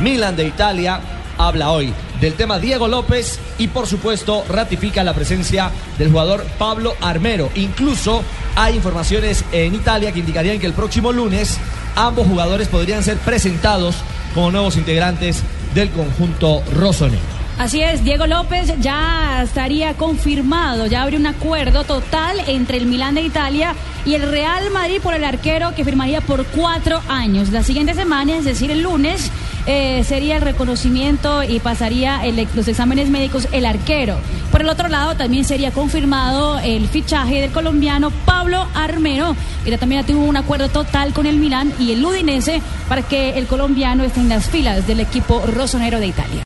Milan de Italia habla hoy del tema Diego López y por supuesto ratifica la presencia del jugador Pablo Armero. Incluso hay informaciones en Italia que indicarían que el próximo lunes ambos jugadores podrían ser presentados como nuevos integrantes del conjunto rosonero. Así es, Diego López ya estaría confirmado, ya habría un acuerdo total entre el Milán de Italia y el Real Madrid por el arquero que firmaría por cuatro años. La siguiente semana, es decir, el lunes, eh, sería el reconocimiento y pasaría los exámenes médicos el arquero. Por el otro lado, también sería confirmado el fichaje del colombiano Pablo Armero, que también tuvo un acuerdo total con el Milán y el Udinese para que el colombiano esté en las filas del equipo rosonero de Italia.